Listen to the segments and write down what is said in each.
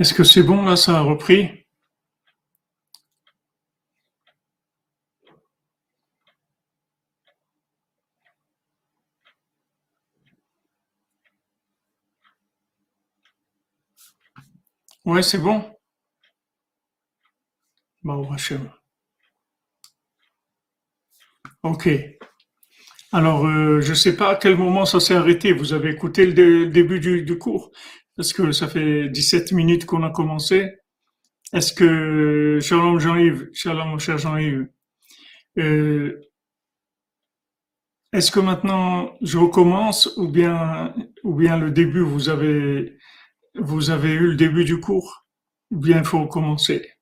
Est-ce que c'est bon là, ça a repris? Ouais, c'est bon? Bon. Ok. Alors, euh, je ne sais pas à quel moment ça s'est arrêté. Vous avez écouté le, dé- le début du cours? Parce que ça fait 17 minutes qu'on a commencé? Est-ce que, Shalom Jean-Yves, Shalom cher Jean-Yves, euh, est-ce que maintenant je recommence ou bien, ou bien le début, vous avez, vous avez eu le début du cours? Ou bien il faut recommencer?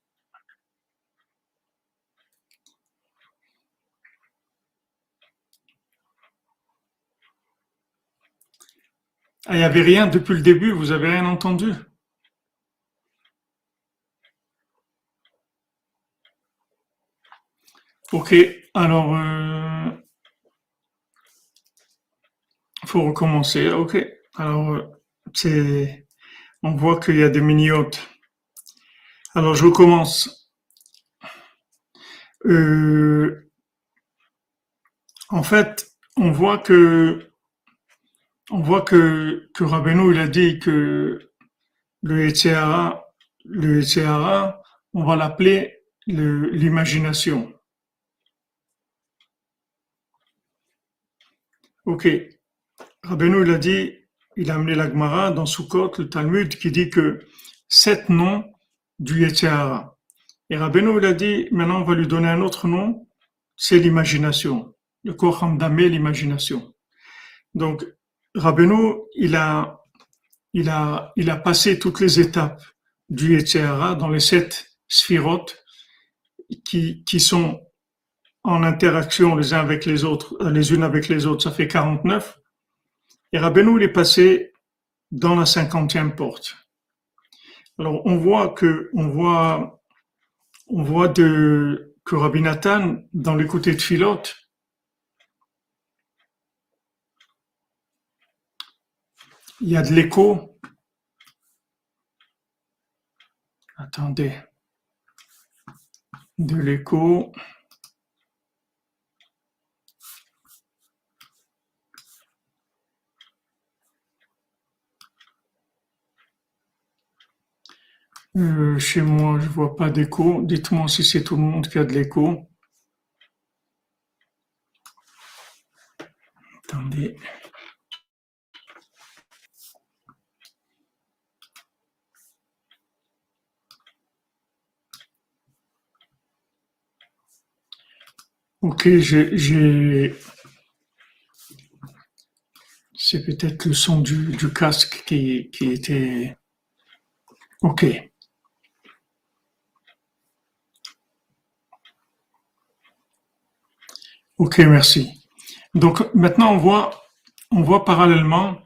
Il n'y avait rien depuis le début, vous avez rien entendu? Ok, alors, euh, faut recommencer. Ok, alors, euh, c'est, on voit qu'il y a des mini-hôtes. Alors, je recommence. Euh, en fait, on voit que, on voit que, que Rabbeinu, il a dit que le Etihara, le Etihara, on va l'appeler le- l'imagination. Ok, Rabbeinu, il a dit, il a amené la Gemara dans Sukkot, le Talmud, qui dit que sept noms du Yetzirah. Et Rabbeinu, il a dit, maintenant on va lui donner un autre nom, c'est l'imagination. Le Kocham Damé, l'imagination. Donc, Rabbeinu, il a, il a, il a passé toutes les étapes du Yetzirah dans les sept sphirotes qui, qui sont en interaction les uns avec les autres, euh, les unes avec les autres, ça fait 49. Et Rabbeinu, il est passé dans la cinquantième porte. Alors, on voit que, on voit, on voit de, que Rabbi Nathan, dans l'écouté de Philote, il y a de l'écho. Attendez. De l'écho. Euh, chez moi, je vois pas d'écho. Dites-moi si c'est tout le monde qui a de l'écho. Attendez. Ok, j'ai, c'est peut-être le son du, casque qui, était. Ok, ok, merci. Donc maintenant, on voit, on voit parallèlement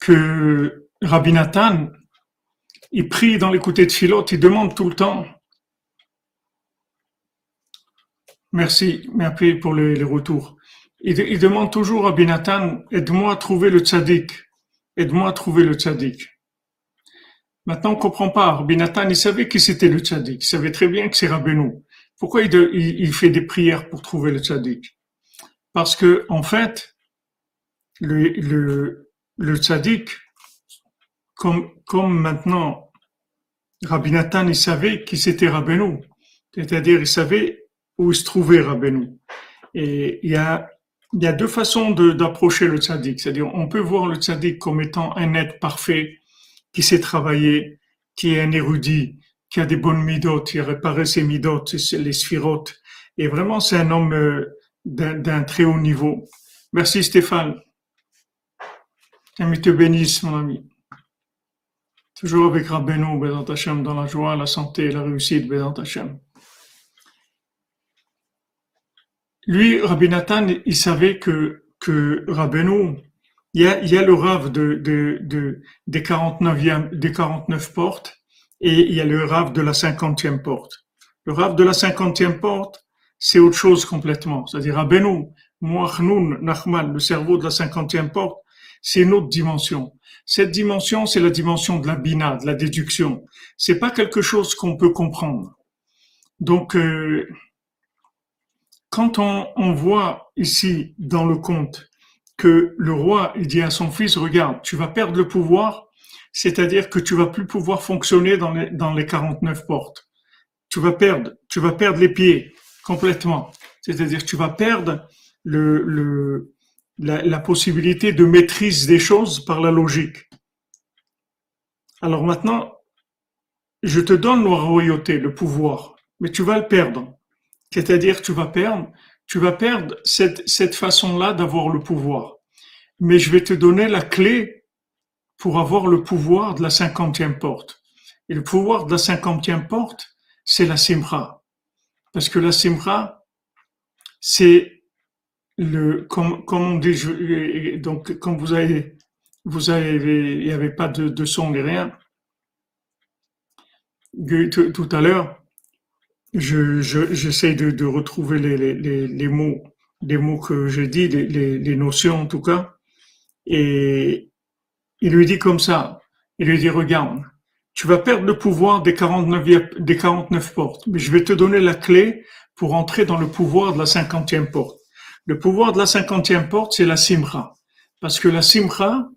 que Rabbi Nathan, il prie dans l'écouté de Philote, il demande tout le temps. Merci, merci pour les, les retours. Il, demande toujours à Binatan, aide-moi à trouver le tzaddik. Aide-moi à trouver le tzaddik. Maintenant, on comprend pas. Binatan, il savait qui c'était le tzaddik. Il savait très bien que c'est Rabbeinu. Pourquoi il, fait des prières pour trouver le tzaddik? Parce que, en fait, le, le, tzaddik, comme, maintenant, Rabbi il savait qui c'était Rabbeinu. C'est-à-dire, il savait où se trouvait Rabbeinu. Et il y a, deux façons d'approcher le tzaddik. C'est-à-dire, on peut voir le tzaddik comme étant un être parfait, qui sait travailler, qui est un érudit, qui a des bonnes midotes, qui a réparé ses midotes, les sphirotes. Et vraiment, c'est un homme euh, d'un très haut niveau. Merci Stéphane. Qu'Ami te bénisse, mon ami. Toujours avec Rabbeinu, Bézant Hachem, dans la joie, la santé, la réussite, Bézant Hachem. Lui, Rabbi Nathan, il savait que, que il y a, y a le rave de, de, de, des 49e, des 49 portes et il y a le rave de la 50e porte. Le rave de la 50e porte, c'est autre chose complètement. C'est-à-dire Rabbeinu, Moachnoun, Nachman, le cerveau de la 50e porte, c'est une autre dimension. Cette dimension, c'est la dimension de la bina, de la déduction. C'est pas quelque chose qu'on peut comprendre. Donc, euh, quand on, voit ici dans le conte que le roi dit à son fils, regarde, tu vas perdre le pouvoir, c'est-à-dire que tu vas plus pouvoir fonctionner dans les, dans les 49 portes. Tu vas perdre, tu vas perdre les pieds complètement. C'est-à-dire tu vas perdre la, la, possibilité de maîtrise des choses par la logique. Alors maintenant, je te donne la royauté, le pouvoir, mais tu vas le perdre. C'est-à-dire tu vas perdre, tu vas perdre cette, cette façon-là d'avoir le pouvoir. Mais je vais te donner la clé pour avoir le pouvoir de la cinquantième porte. Et le pouvoir de la cinquantième porte, c'est la simra. Parce que la simra, c'est le, comme, comme on dit, donc, comme vous avez, vous avez, il n'y avait pas de, de son ni rien. Tout à l'heure, je, j'essaie de, de retrouver les, les, les, mots, les mots que j'ai dit, les, les, notions en tout cas. Et il lui dit comme ça, il lui dit, regarde, tu vas perdre le pouvoir des 49, des 49 portes, mais je vais te donner la clé pour entrer dans le pouvoir de la cinquantième porte. Le pouvoir de la cinquantième porte, c'est la simra. Parce que la simra,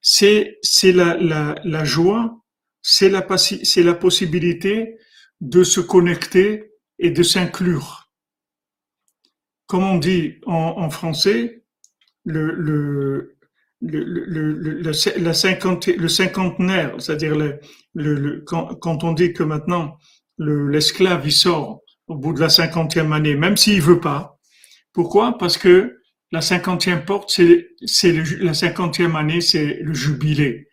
c'est, c'est la, la, la joie, c'est la, c'est la possibilité de se connecter et de s'inclure. Comme on dit en, en français, le, le, le, le, la cinquante, le cinquantenaire, c'est-à-dire le, quand, quand, on dit que maintenant l'esclave il sort au bout de la cinquantième année, même s'il veut pas. Pourquoi? Parce que la cinquantième porte, c'est, la cinquantième année, c'est le jubilé.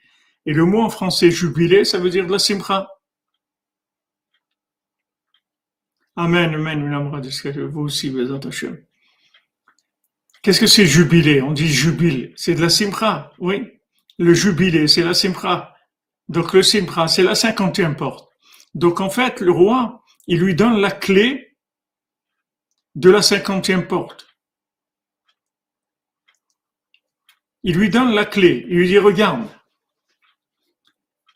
Et le mot en français jubilé, ça veut dire de la simra. Amen, amen, vous aussi, Qu'est-ce que c'est jubilé? On dit jubile. C'est de la simra, oui. Le jubilé, c'est la simra. Donc le simra, c'est la cinquantième porte. Donc en fait, le roi, il lui donne la clé de la cinquantième porte. Il lui donne la clé. Il lui dit, regarde.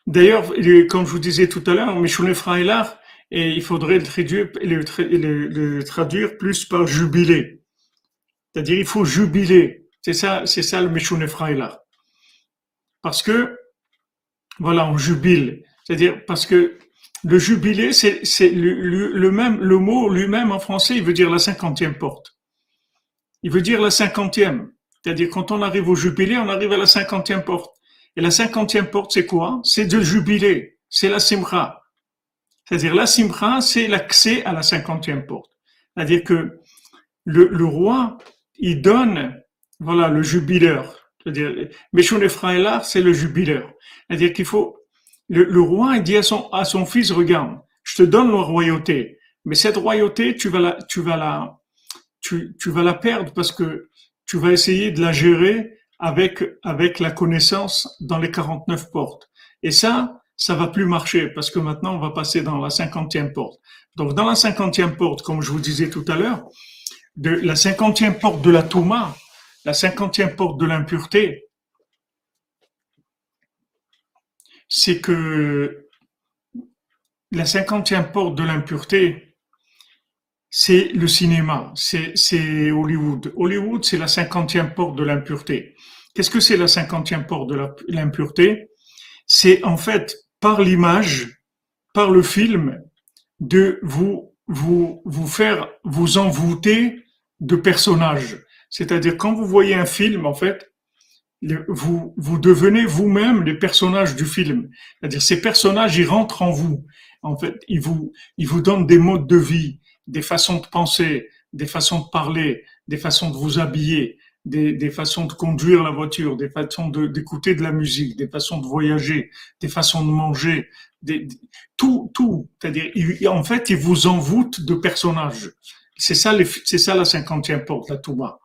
D'ailleurs, comme je vous disais tout à l'heure, Mishune Frailar, et il faudrait le traduire, plus par jubilé. C'est-à-dire, il faut jubiler. C'est ça, c'est ça le Meshune là. Parce que, voilà, on jubile. C'est-à-dire, parce que le jubilé, c'est, c'est le, même, le mot lui-même en français, il veut dire la cinquantième porte. Il veut dire la cinquantième. C'est-à-dire, quand on arrive au jubilé, on arrive à la cinquantième porte. Et la cinquantième porte, c'est quoi? C'est de jubiler. C'est la simra. C'est-à-dire la simra, c'est l'accès à la cinquantième porte. C'est-à-dire que le, le, roi, il donne, voilà, le jubileur. C'est-à-dire, Meshon c'est le jubileur. C'est-à-dire qu'il faut, le, le, roi, il dit à son, à son fils, regarde, je te donne la royauté, mais cette royauté, tu vas la, tu vas la, tu, tu vas la perdre parce que tu vas essayer de la gérer avec, avec la connaissance dans les 49 portes. Et ça, ça va plus marcher parce que maintenant on va passer dans la cinquantième porte. Donc dans la cinquantième porte, comme je vous disais tout à l'heure, de la cinquantième porte de la Touma, la cinquantième porte de l'impureté, c'est que la cinquantième porte de l'impureté, c'est le cinéma, c'est Hollywood. Hollywood, c'est la cinquantième porte de l'impureté. Qu'est-ce que c'est la cinquantième porte de l'impureté? C'est en fait par l'image, par le film, de vous, vous, vous faire vous envoûter de personnages. C'est-à-dire quand vous voyez un film, en fait, vous, vous devenez vous-même les personnages du film. C'est-à-dire ces personnages, ils rentrent en vous. En fait, ils vous, ils vous donnent des modes de vie, des façons de penser, des façons de parler, des façons de vous habiller, des, des, façons de conduire la voiture, des façons d'écouter de, la musique, des façons de voyager, des façons de manger, des, tout, tout. C'est-à-dire, en fait, il vous envoûte de personnages. C'est ça, c'est ça la cinquantième porte, la Touba.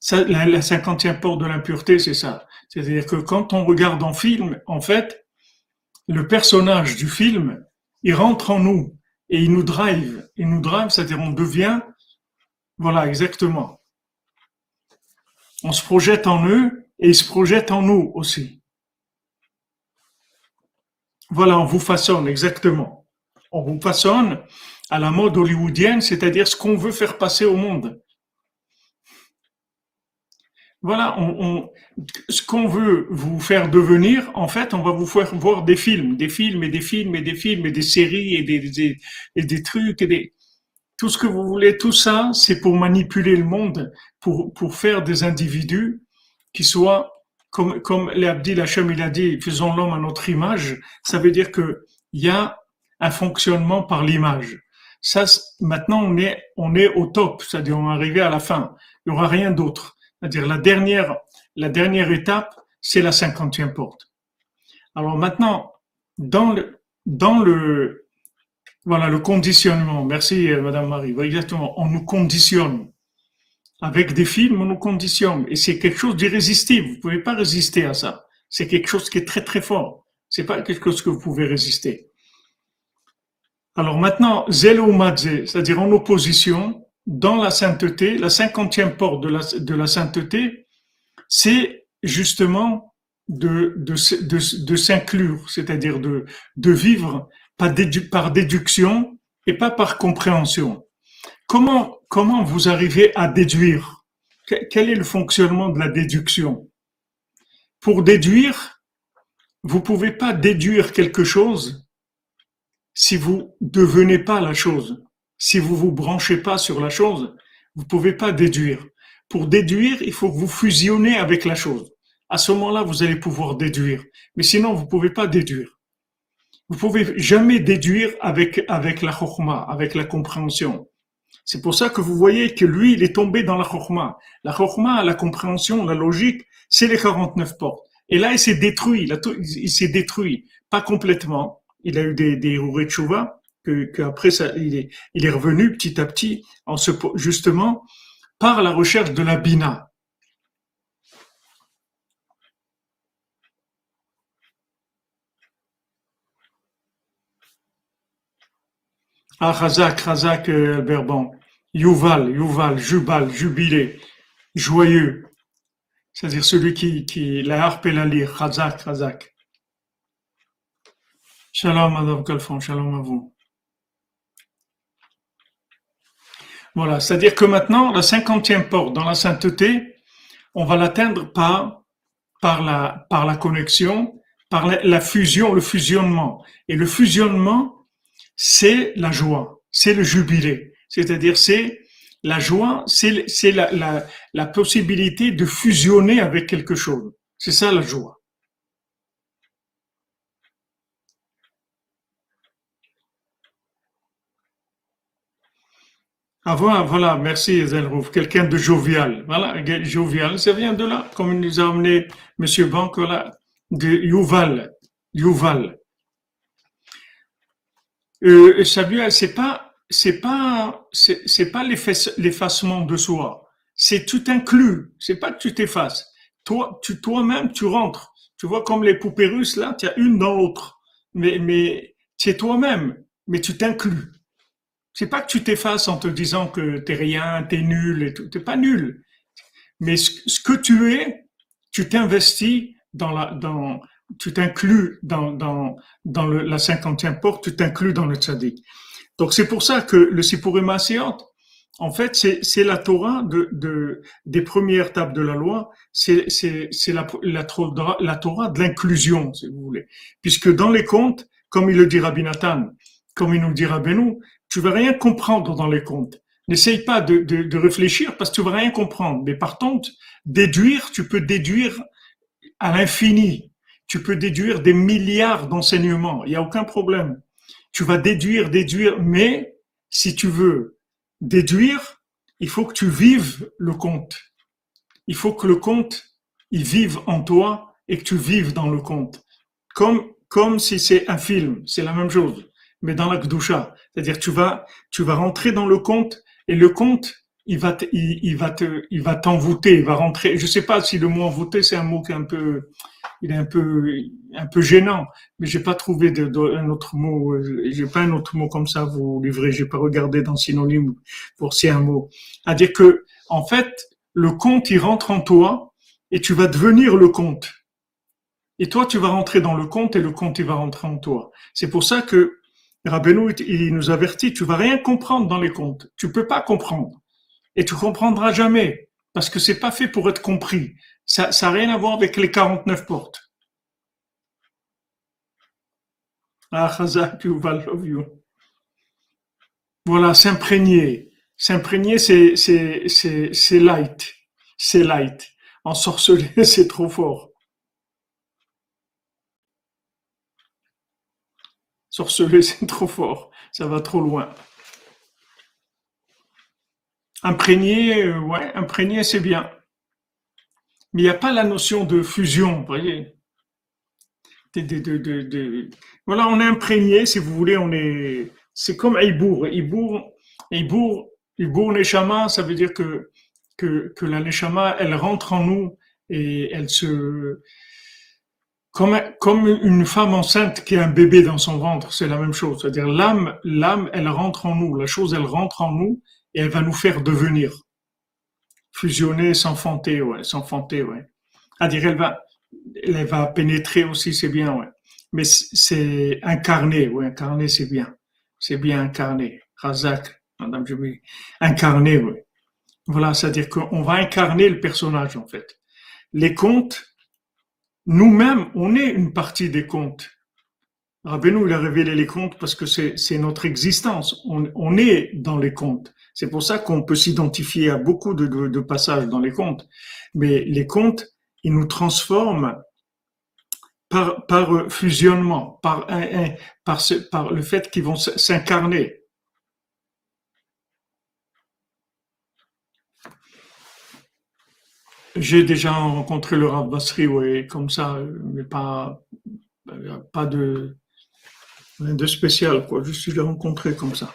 Ça, la, cinquantième porte de l'impureté, c'est ça. C'est-à-dire que quand on regarde un film, en fait, le personnage du film, il rentre en nous et il nous drive. Il nous drive, c'est-à-dire on devient, voilà, exactement on se projette en eux et ils se projettent en nous aussi. Voilà, on vous façonne, exactement. On vous façonne à la mode hollywoodienne, c'est-à-dire ce qu'on veut faire passer au monde. Voilà, ce qu'on veut vous faire devenir, en fait, on va vous faire voir des films, des films et des films et des films et des séries et des, et des trucs et des, tout ce que vous voulez, tout ça, c'est pour manipuler le monde, pour, pour faire des individus qui soient, comme, comme l'Abdi Hachem il a dit, faisons l'homme à notre image, ça veut dire que il y a un fonctionnement par l'image. Ça, maintenant, on est, on est au top, c'est-à-dire on est arrivé à la fin. Il n'y aura rien d'autre. C'est-à-dire la dernière, la dernière étape, c'est la cinquantième porte. Alors maintenant, dans le, dans le, voilà, le conditionnement. Merci, euh, Madame Marie. exactement. On nous conditionne. Avec des films, on nous conditionne. Et c'est quelque chose d'irrésistible. Vous pouvez pas résister à ça. C'est quelque chose qui est très, très fort. C'est pas quelque chose que vous pouvez résister. Alors maintenant, zélo c'est-à-dire en opposition, dans la sainteté, la cinquantième porte de la, de la sainteté, c'est justement de, de, de, s'inclure, c'est-à-dire de, de vivre par déduction et pas par compréhension. Comment, comment vous arrivez à déduire? Quel est le fonctionnement de la déduction? Pour déduire, vous pouvez pas déduire quelque chose si vous devenez pas la chose. Si vous vous branchez pas sur la chose, vous pouvez pas déduire. Pour déduire, il faut que vous fusionnez avec la chose. À ce moment-là, vous allez pouvoir déduire. Mais sinon, vous pouvez pas déduire. Vous pouvez jamais déduire avec, avec la chokma, avec la compréhension. C'est pour ça que vous voyez que lui, il est tombé dans la chokma. La chokma, la compréhension, la logique, c'est les 49 portes. Et là, il s'est détruit, il, s'est détruit. Pas complètement. Il a eu des, des que, que après ça, il est, il est revenu petit à petit en se, justement, par la recherche de la bina. Ah, Razak, Razak, euh, Berbon. Yuval, Yuval, Jubal, jubilé, joyeux. C'est-à-dire celui qui, qui, la harpe et la lyre. Razak, Razak. Shalom, Madame Calfon, shalom à vous. Voilà, c'est-à-dire que maintenant, la cinquantième porte dans la sainteté, on va l'atteindre par, par, la, par la connexion, par la fusion, le fusionnement. Et le fusionnement, c'est la joie, c'est le jubilé. C'est-à-dire, c'est la joie, c'est la, la, la possibilité de fusionner avec quelque chose. C'est ça la joie. Ah voilà, voilà merci Zelrouf, quelqu'un de jovial. Voilà, jovial, ça vient de là, comme nous a amené Monsieur Banque, là, de Yuval. Yuval. Euh, Samuel, c'est pas, c'est pas, c'est pas l'effacement de soi. C'est tout inclus. C'est pas que tu t'effaces. Toi, tu, toi-même, tu rentres. Tu vois, comme les poupées russes, là, tu as une dans l'autre. Mais, mais, c'est toi-même. Mais tu t'inclus. C'est pas que tu t'effaces en te disant que t'es rien, t'es nul et tout. T'es pas nul. Mais ce, que tu es, tu t'investis dans la, dans, tu t'inclus dans, dans, dans le, la cinquantième porte, tu t'inclus dans le tzaddik. Donc c'est pour ça que le Sipurim en fait, c'est la Torah de, de, des premières tables de la loi, c'est la, la, la Torah de l'inclusion, si vous voulez. Puisque dans les contes, comme il le dit Rabbi Nathan, comme il nous dit Rabbeinu, tu vas rien comprendre dans les contes. N'essaye pas de, de, de, réfléchir parce que tu vas rien comprendre. Mais par contre, déduire, tu peux déduire à l'infini tu peux déduire des milliards d'enseignements, il n'y a aucun problème. Tu vas déduire, déduire, mais si tu veux déduire, il faut que tu vives le conte. Il faut que le conte, il vive en toi et que tu vives dans le conte. Comme, comme si c'est un film, c'est la même chose, mais dans la Gdusha. C'est-à-dire, tu vas, tu vas rentrer dans le conte et le conte, il va, il, va te, il va t'envoûter, il va rentrer. Je sais pas si le mot envoûter, c'est un mot qui est un peu, il est un peu, un peu gênant, mais j'ai pas trouvé un autre mot, euh, j'ai pas un autre mot comme ça à vous livrer, j'ai pas regardé dans synonyme pour si un mot. À dire que, en fait, le conte, il rentre en toi et tu vas devenir le conte. Et toi, tu vas rentrer dans le compte et le compte, il va rentrer en toi. C'est pour ça que Rabbeinu, il nous avertit, tu vas rien comprendre dans les comptes. Tu peux pas comprendre. Et tu comprendras jamais. Parce que c'est pas fait pour être compris. Ça, n'a rien à voir avec les 49 portes. Ah, Chazak, love you. Voilà, s'imprégner. S'imprégner, c'est, c'est, c'est, light. C'est light. En sorceler, c'est trop fort. Sorceler, c'est trop fort. Ça va trop loin. Imprégner, euh, ouais, imprégner, c'est bien. Mais il n'y a pas la notion de fusion, vous voyez. voilà, on est imprégné, si vous voulez, on est. C'est comme Eibour. Eibour, Eibour, Eibour Neshama, ça veut dire que, que, que la Neshama, elle rentre en nous et elle se comme, comme une femme enceinte qui a un bébé dans son ventre, c'est la même chose. C'est-à-dire l'âme, l'âme, elle rentre en nous. La chose, elle rentre en nous et elle va nous faire devenir. Fusionner, s'enfanter, ouais, s'enfanter, ouais. C'est-à-dire elle va, elle va pénétrer aussi, c'est bien, ouais. Mais c'est incarné, ouais, incarné, c'est bien. C'est bien incarné. Razak, Madame Jubi. Incarné, ouais. Voilà, c'est-à-dire qu'on va incarner le personnage, en fait. Les contes, nous-mêmes, on est une partie des contes. Rabbeinu, il a révélé les contes parce que c'est notre existence. On, est dans les contes. C'est pour ça qu'on peut s'identifier à beaucoup de, passages dans les contes. Mais les contes, ils nous transforment par, par fusionnement, par, le fait qu'ils vont s'incarner. J'ai déjà rencontré le Rav comme ça, mais pas, de, spécial, quoi. Je suis rencontré comme ça.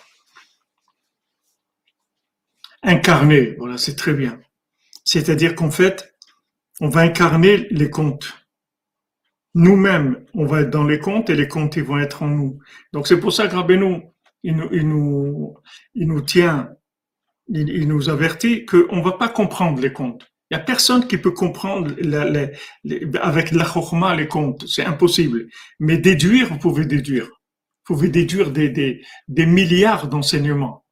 Incarné, voilà, c'est très bien. C'est-à-dire qu'en fait, on va incarner les contes. Nous-mêmes, on va être dans les contes et les contes, ils vont être en nous. Donc c'est pour ça que Rabbeinu, il nous, il nous, il nous tient, il, nous avertit qu'on ne va pas comprendre les contes. Il n'y a personne qui peut comprendre avec la chokma les comptes. C'est impossible. Mais déduire, vous pouvez déduire. Vous pouvez déduire des, des, des milliards d'enseignements.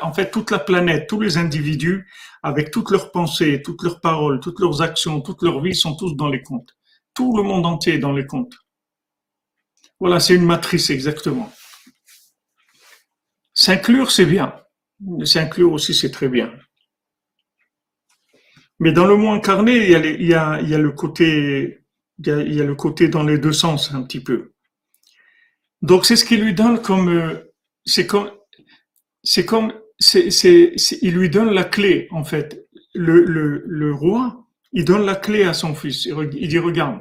En fait, toute la planète, tous les individus, avec toutes leurs pensées, toutes leurs paroles, toutes leurs actions, toute leur vie, sont tous dans les comptes. Tout le monde entier est dans les comptes. Voilà, c'est une matrice exactement. S'inclure, c'est bien. S'inclure aussi, c'est très bien. Mais dans le mot incarné, il y a, le côté, il y a, le côté dans les deux sens un petit peu. Donc c'est ce qui lui donne comme, euh, c'est comme, c'est comme, c'est, c'est, il lui donne la clé en fait. Le, le, le roi, il donne la clé à son fils. Il dit regarde,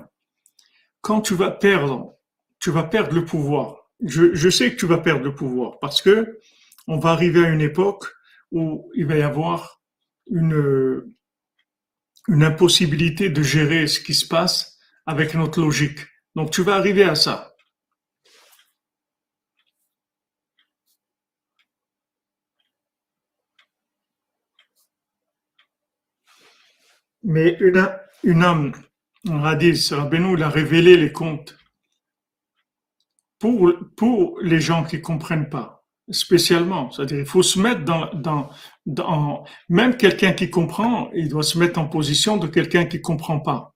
quand tu vas perdre, tu vas perdre le pouvoir. Je, je sais que tu vas perdre le pouvoir parce que on va arriver à une époque où il va y avoir une une impossibilité de gérer ce qui se passe avec notre logique. Donc tu vas arriver à ça. Mais une, une âme, on a dit, Rabbeinu il a révélé les contes pour, pour les gens qui comprennent pas spécialement. C'est-à-dire, il faut se mettre dans, dans, dans même quelqu'un qui comprend, il doit se mettre en position de quelqu'un qui comprend pas.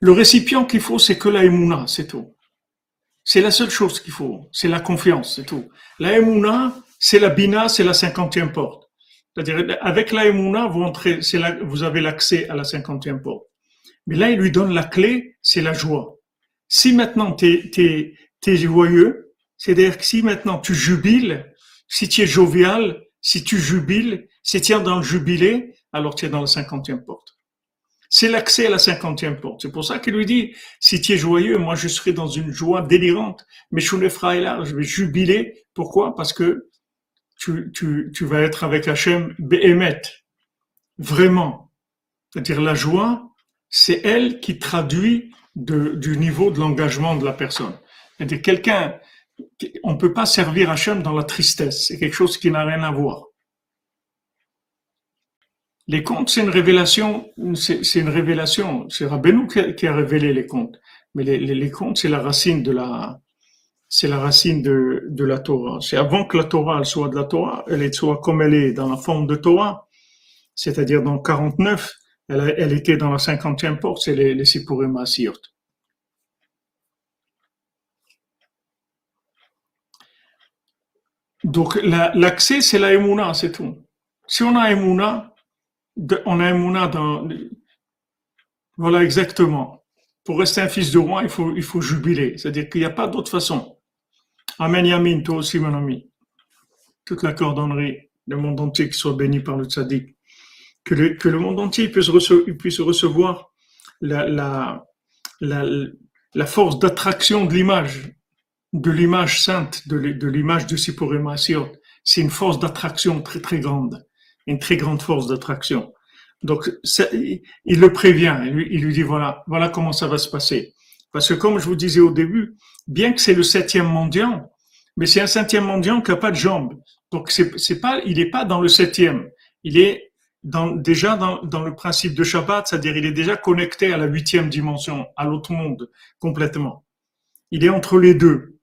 Le récipient qu'il faut, c'est que la émouna, c'est tout. C'est la seule chose qu'il faut. C'est la confiance, c'est tout. La émouna, c'est la bina, c'est la cinquantième porte. C'est-à-dire, avec la émouna, vous entrez, vous avez l'accès à la cinquantième porte. Mais là, il lui donne la clé, c'est la joie. Si maintenant tu es, joyeux, c'est-à-dire que si maintenant tu jubiles, si tu es jovial, si tu jubiles, si tu es dans le jubilé, alors tu es dans la cinquantième porte. C'est l'accès à la cinquantième porte. C'est pour ça qu'il lui dit, si tu es joyeux, moi je serai dans une joie délirante, mais je là, je vais jubiler. Pourquoi? Parce que tu, tu, tu vas être avec Hachem Behemet, vraiment. C'est-à-dire la joie, c'est elle qui traduit du niveau de l'engagement de la personne. C'est-à-dire quelqu'un on ne peut pas servir Hachem dans la tristesse. C'est quelque chose qui n'a rien à voir. Les contes, c'est une révélation, c'est une révélation. C'est Rabbeinu qui a, révélé les contes. Mais les, les, contes, c'est la racine de la, c'est la racine de, la Torah. C'est avant que la Torah soit de la Torah, elle soit comme elle est dans la forme de Torah, c'est-à-dire dans 49, elle, elle, était dans la 50e porte, c'est les, les Sipurim Donc l'accès, c'est la Emouna, c'est tout. Si on a Emouna, on a Emouna dans... Voilà exactement. Pour rester un fils de roi, il faut, il faut jubiler. C'est-à-dire qu'il n'y a pas d'autre façon. Amen Yamin, toi aussi mon ami. Toute la cordonnerie, le monde entier qui soit béni par le tzaddik. Que le, que le monde entier puisse, recevoir, puisse recevoir la, la, la, la force d'attraction de l'image de l'image sainte, de l'image de Sippurim C'est une force d'attraction très très grande, une très grande force d'attraction. Donc il le prévient, il lui, il lui dit voilà, voilà comment ça va se passer. Parce que comme je vous disais au début, bien que c'est le septième mondial, mais c'est un septième mondial qui n'a pas de jambes. Donc c'est pas, il n'est pas dans le septième. Il est déjà dans, le principe de Shabbat, c'est-à-dire il est déjà connecté à la huitième dimension, à l'autre monde complètement. Il est entre les deux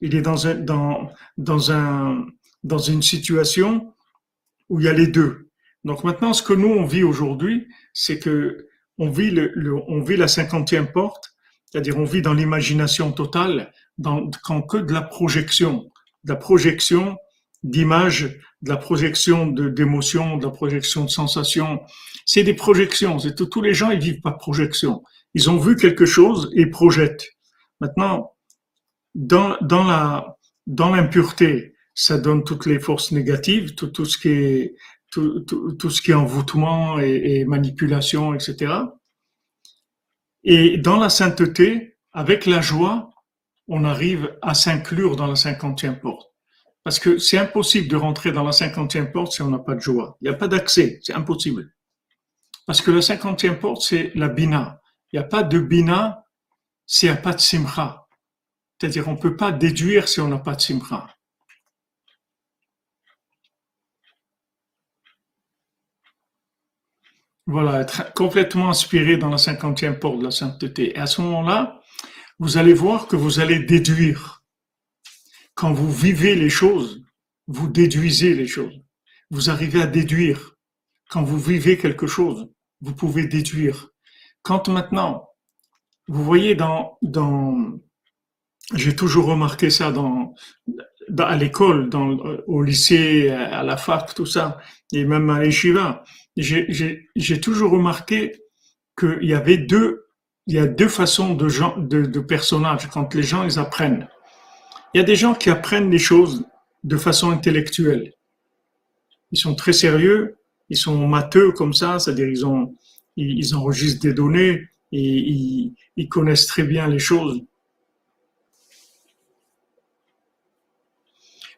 il est dans, un, dans, dans, un, dans une situation où il y a les deux. Donc maintenant, ce que nous, on vit aujourd'hui, c'est que on vit, vit la cinquantième porte, c'est-à-dire on vit dans l'imagination totale, quand que de la projection, de la projection d'images, de la projection d'émotions, de, la projection de sensations. C'est des projections. C'est tous les gens, ils vivent pas projection. Ils ont vu quelque chose et projettent. Maintenant, dans, dans la dans l'impureté, ça donne toutes les forces négatives, tout, ce qui est tout, ce qui est envoûtement et, manipulation, etc. Et dans la sainteté, avec la joie, on arrive à s'inclure dans la cinquantième porte. Parce que c'est impossible de rentrer dans la cinquantième porte si on n'a pas de joie. Il n'y a pas d'accès, c'est impossible. Parce que la cinquantième porte, c'est la bina. Il n'y a pas de bina s'il n'y a pas de simcha. C'est-à-dire, on ne peut pas déduire si on n'a pas de simcha. Voilà, être complètement inspiré dans la cinquantième porte de la sainteté. Et à ce moment-là, vous allez voir que vous allez déduire. Quand vous vivez les choses, vous déduisez les choses. Vous arrivez à déduire. Quand vous vivez quelque chose, vous pouvez déduire. Quand maintenant, vous voyez dans, dans, j'ai toujours remarqué ça dans, à l'école, dans, au lycée, à la fac, tout ça, et même à l'Eshiva. J'ai toujours remarqué qu'il y avait deux, il y a deux façons de, gens, de, personnages quand les gens ils apprennent. Il y a des gens qui apprennent les choses de façon intellectuelle. Ils sont très sérieux, ils sont matheux comme ça, c'est-à-dire ils ont, ils, enregistrent des données et ils, connaissent très bien les choses.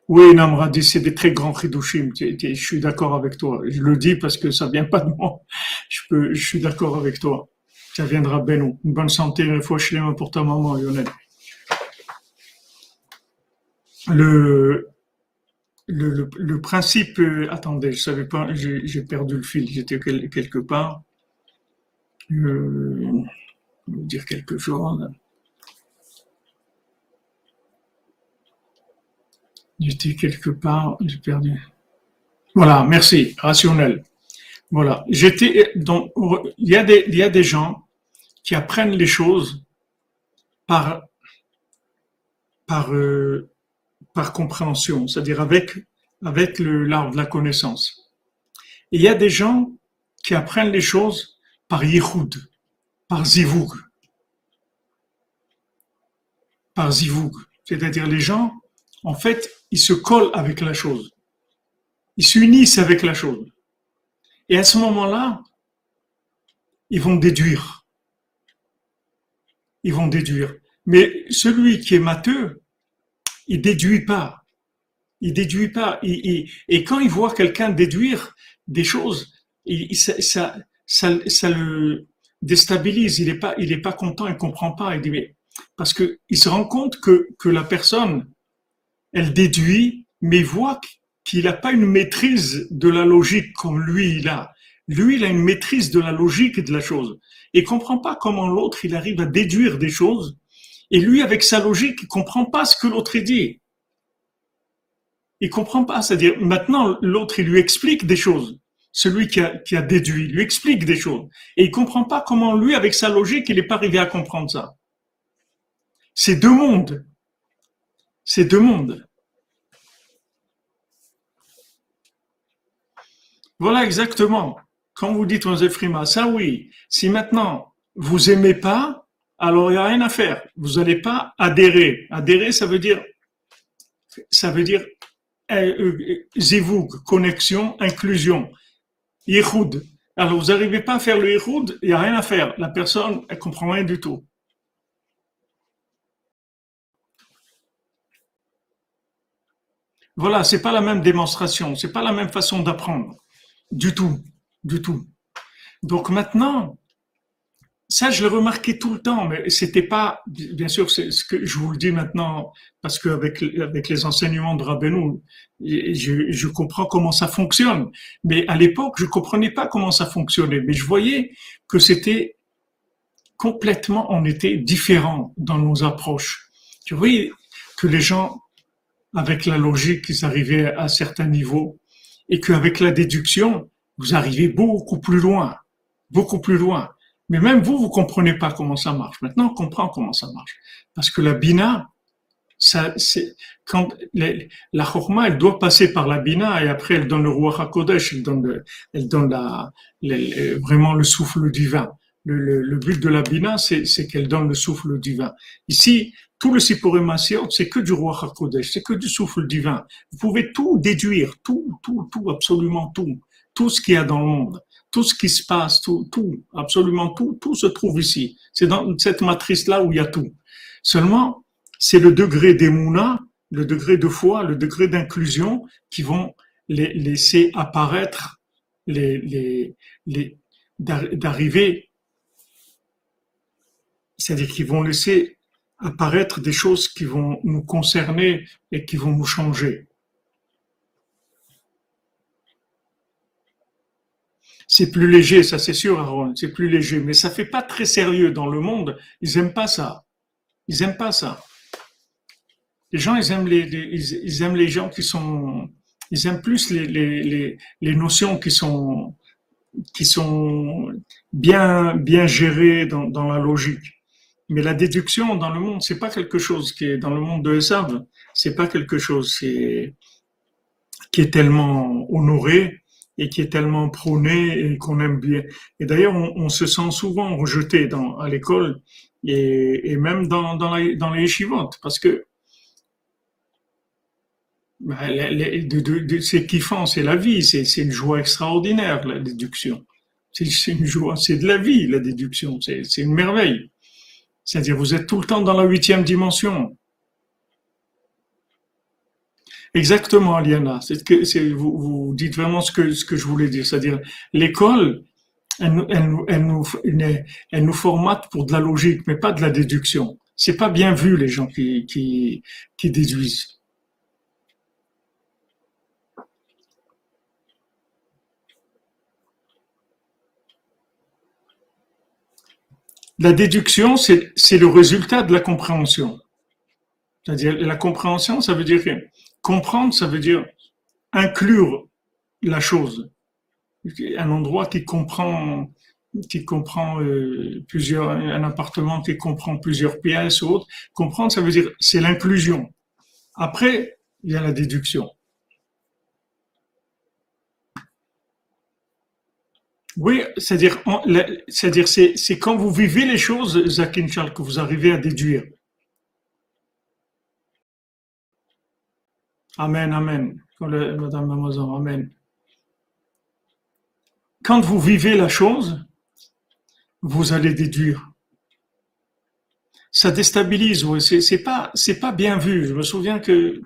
Oui, Namradi, c'est des très grands chidushim. Je suis d'accord avec toi. Je le dis parce que ça vient pas de moi. Je suis d'accord avec toi. Ça viendra Beno. Une bonne santé, une fois chez pour ta maman, Lionel. Le, le, le, principe, euh, attendez, je savais pas, j'ai perdu le fil, j'étais quelque part. Euh, dire quelque chose. J'étais quelque part, j'ai perdu. Voilà, merci, rationnel. Voilà, j'étais donc il y a des gens qui apprennent les choses par par euh, par compréhension, c'est-à-dire avec avec le l'art de la connaissance. Il y a des gens qui apprennent les choses par yichud, par zivoug, par zivoug, c'est-à-dire les gens en fait ils se collent avec la chose. Ils s'unissent avec la chose. Et à ce moment-là, ils vont déduire. Ils vont déduire. Mais celui qui est matheux, il déduit pas. Il déduit pas. et quand il voit quelqu'un déduire des choses, il, ça, ça, ça, le déstabilise. Il est pas, il pas content, il comprend pas. Il dit, mais, parce que il se rend compte que, que la personne, elle déduit, mais voit qu'il n'a pas une maîtrise de la logique comme lui il a. Lui, il a une maîtrise de la logique de la chose. Il comprend pas comment l'autre, il arrive à déduire des choses. Et lui, avec sa logique, il comprend pas ce que l'autre dit. Il comprend pas. C'est-à-dire, maintenant, l'autre, il lui explique des choses. Celui qui a, qui a déduit, lui explique des choses. Et il comprend pas comment lui, avec sa logique, il n'est pas arrivé à comprendre ça. C'est deux mondes. C'est deux mondes. Voilà exactement. Quand vous dites aux Zéphrimas, ça oui, si maintenant vous aimez pas, alors il n'y a rien à faire. Vous n'allez pas adhérer. Adhérer, ça veut dire, ça veut dire euh, euh, zivoug, connexion, inclusion, yichud. Alors vous n'arrivez pas à faire le yichud, il n'y a rien à faire. La personne, elle comprend rien du tout. Voilà, c'est pas la même démonstration, c'est pas la même façon d'apprendre. Du tout, du tout. Donc maintenant, ça, je l'ai remarqué tout le temps, mais c'était pas, bien sûr, c'est ce que je vous le dis maintenant, parce qu'avec avec les enseignements de Rabbeinu, je, je comprends comment ça fonctionne. Mais à l'époque, je comprenais pas comment ça fonctionnait, mais je voyais que c'était complètement, on était différents dans nos approches. Tu voyais que les gens, avec la logique, ils arrivaient à certains niveaux, et qu'avec la déduction, vous arrivez beaucoup plus loin, beaucoup plus loin. Mais même vous, vous comprenez pas comment ça marche. Maintenant, on comprend comment ça marche. Parce que la bina, ça, c'est, quand la chorma, elle doit passer par la bina et après elle donne le roi hakodesh, elle donne, elle donne la, vraiment le souffle divin. Le, but de la bina, c'est, c'est qu'elle donne le souffle divin. Ici, tout le Sippurim c'est que du roi HaKodesh, c'est que du souffle divin. Vous pouvez tout déduire, tout, tout, tout, absolument tout, tout ce qu'il y a dans le monde, tout ce qui se passe, tout, tout, absolument tout, tout se trouve ici. C'est dans cette matrice-là où il y a tout. Seulement, c'est le degré d'émouna, le degré de foi, le degré d'inclusion qui vont laisser apparaître, les, les, les d'arriver, c'est-à-dire qu'ils vont laisser apparaître des choses qui vont nous concerner et qui vont nous changer. C'est plus léger, ça c'est sûr, Aaron, c'est plus léger, mais ça fait pas très sérieux dans le monde. Ils aiment pas ça. Ils aiment pas ça. Les gens, ils aiment les, ils, aiment les gens qui sont, ils aiment plus les, les, les, notions qui sont, qui sont bien, bien gérées dans, dans la logique. Mais la déduction dans le monde, c'est pas quelque chose qui est dans le monde de Esav, c'est pas quelque chose qui est, tellement honoré et qui est tellement prôné et qu'on aime bien. Et d'ailleurs, on, se sent souvent rejeté à l'école et, même dans, les yeshivotes parce que bah, c'est kiffant, c'est la vie, c'est une joie extraordinaire, la déduction. C'est une joie, c'est de la vie, la déduction, c'est une merveille. C'est-à-dire, vous êtes tout le temps dans la huitième dimension. Exactement, Aliana. C'est que vous, vous, dites vraiment ce que, je voulais dire. C'est-à-dire, l'école, elle, nous, elle formate pour de la logique, mais pas de la déduction. C'est pas bien vu les gens qui, qui déduisent. La déduction, c'est le résultat de la compréhension. C'est-à-dire, la compréhension, ça veut dire comprendre, ça veut dire inclure la chose. Un endroit qui comprend, qui comprend euh, plusieurs, un appartement qui comprend plusieurs pièces ou autre. Comprendre, ça veut dire, c'est l'inclusion. Après, il y a la déduction. Oui, c'est-à-dire, c'est-à-dire, c'est quand vous vivez les choses, Zakin Charles, que vous arrivez à déduire. Amen, amen. Madame Amazon, amen. Quand vous vivez la chose, vous allez déduire. Ça déstabilise, oui. C'est pas, c'est pas bien vu. Je me souviens que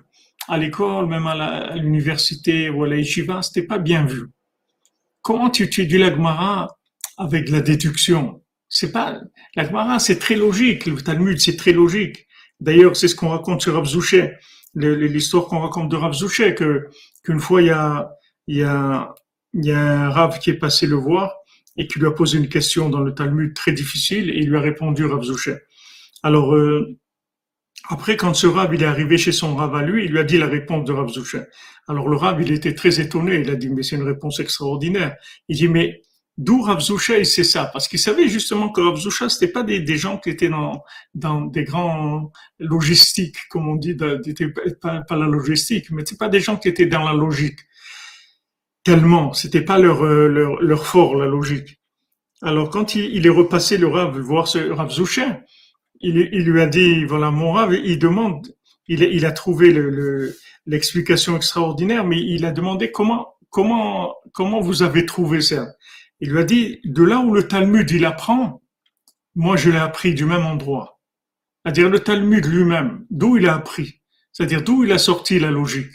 à l'école, même à l'université ou à la c'était pas bien vu comment tu étudies la Gemara avec la déduction? C'est pas la Gemara, c'est très logique. Le Talmud, c'est très logique. D'ailleurs, c'est ce qu'on raconte sur Rav l'histoire qu'on raconte de Rav que qu'une fois il y a il y a il y a un Rav qui est passé le voir et qui lui a posé une question dans le Talmud très difficile et il lui a répondu Rav Zoucher. Alors, euh, après, quand ce Rav il est arrivé chez son Rav à lui, il lui a dit la réponse de Rav Zoucher. Alors le Rav, il était très étonné, il a dit, mais c'est une réponse extraordinaire. Il dit, mais d'où Rav Zoucher il sait ça Parce qu'il savait justement que Rav Zoucher, c'était pas des, des, gens qui étaient dans, dans des grands logistiques, comme on dit, pas, pas la logistique, mais c'est pas des gens qui étaient dans la logique tellement, c'était pas leur, euh, leur, leur fort, la logique. Alors quand il, est repassé le Rav voir ce Rav il, lui a dit, voilà, mon Rav, il demande, il, il a trouvé l'explication le, extraordinaire, mais il a demandé comment, comment, comment vous avez trouvé ça. Il lui a dit, de là où le Talmud, il apprend, moi je l'ai appris du même endroit. C'est-à-dire le Talmud lui-même, d'où il a appris. C'est-à-dire d'où il a sorti la logique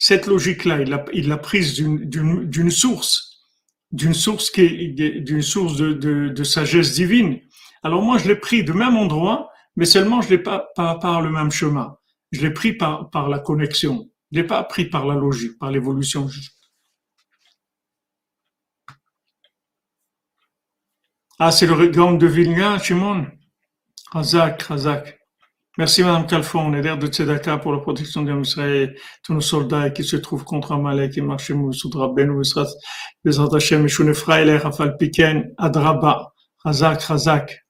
cette logique-là, il l'a prise d'une source, d'une source qui d'une source de, de, de, sagesse divine. Alors moi, je l'ai pris du même endroit, mais seulement je l'ai pas, pas par le même chemin. Je l'ai pris par, par la connexion. Je l'ai pas pris par la logique, par l'évolution. Ah, c'est le gang de Vilna, Shimon. Razak, Razak. Merci Madame Calfon, on est l'air de Tzedaka pour la protection de tous nos soldats qui se trouvent contre Amalek et Marchemou, Soudra Ben, Bezrat Hashem, Meshune Frailer, Rafal Piken, Adraba, Razak, Razak.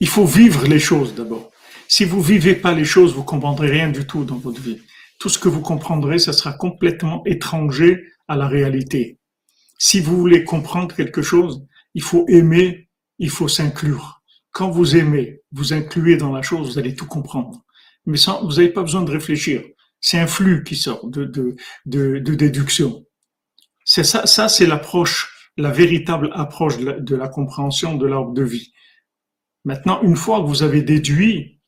Il faut vivre les choses d'abord. Si vous vivez pas les choses, vous comprendrez rien du tout dans votre vie. Tout ce que vous comprendrez, ça sera complètement étranger à la réalité. Si vous voulez comprendre quelque chose, il faut aimer, il faut s'inclure. Quand vous aimez, vous incluez dans la chose, vous allez tout comprendre. Mais vous n'avez pas besoin de réfléchir. C'est un flux qui sort de, déduction. C'est ça, c'est l'approche, la véritable approche de la, compréhension de l'arbre de vie. Maintenant, une fois que vous avez déduit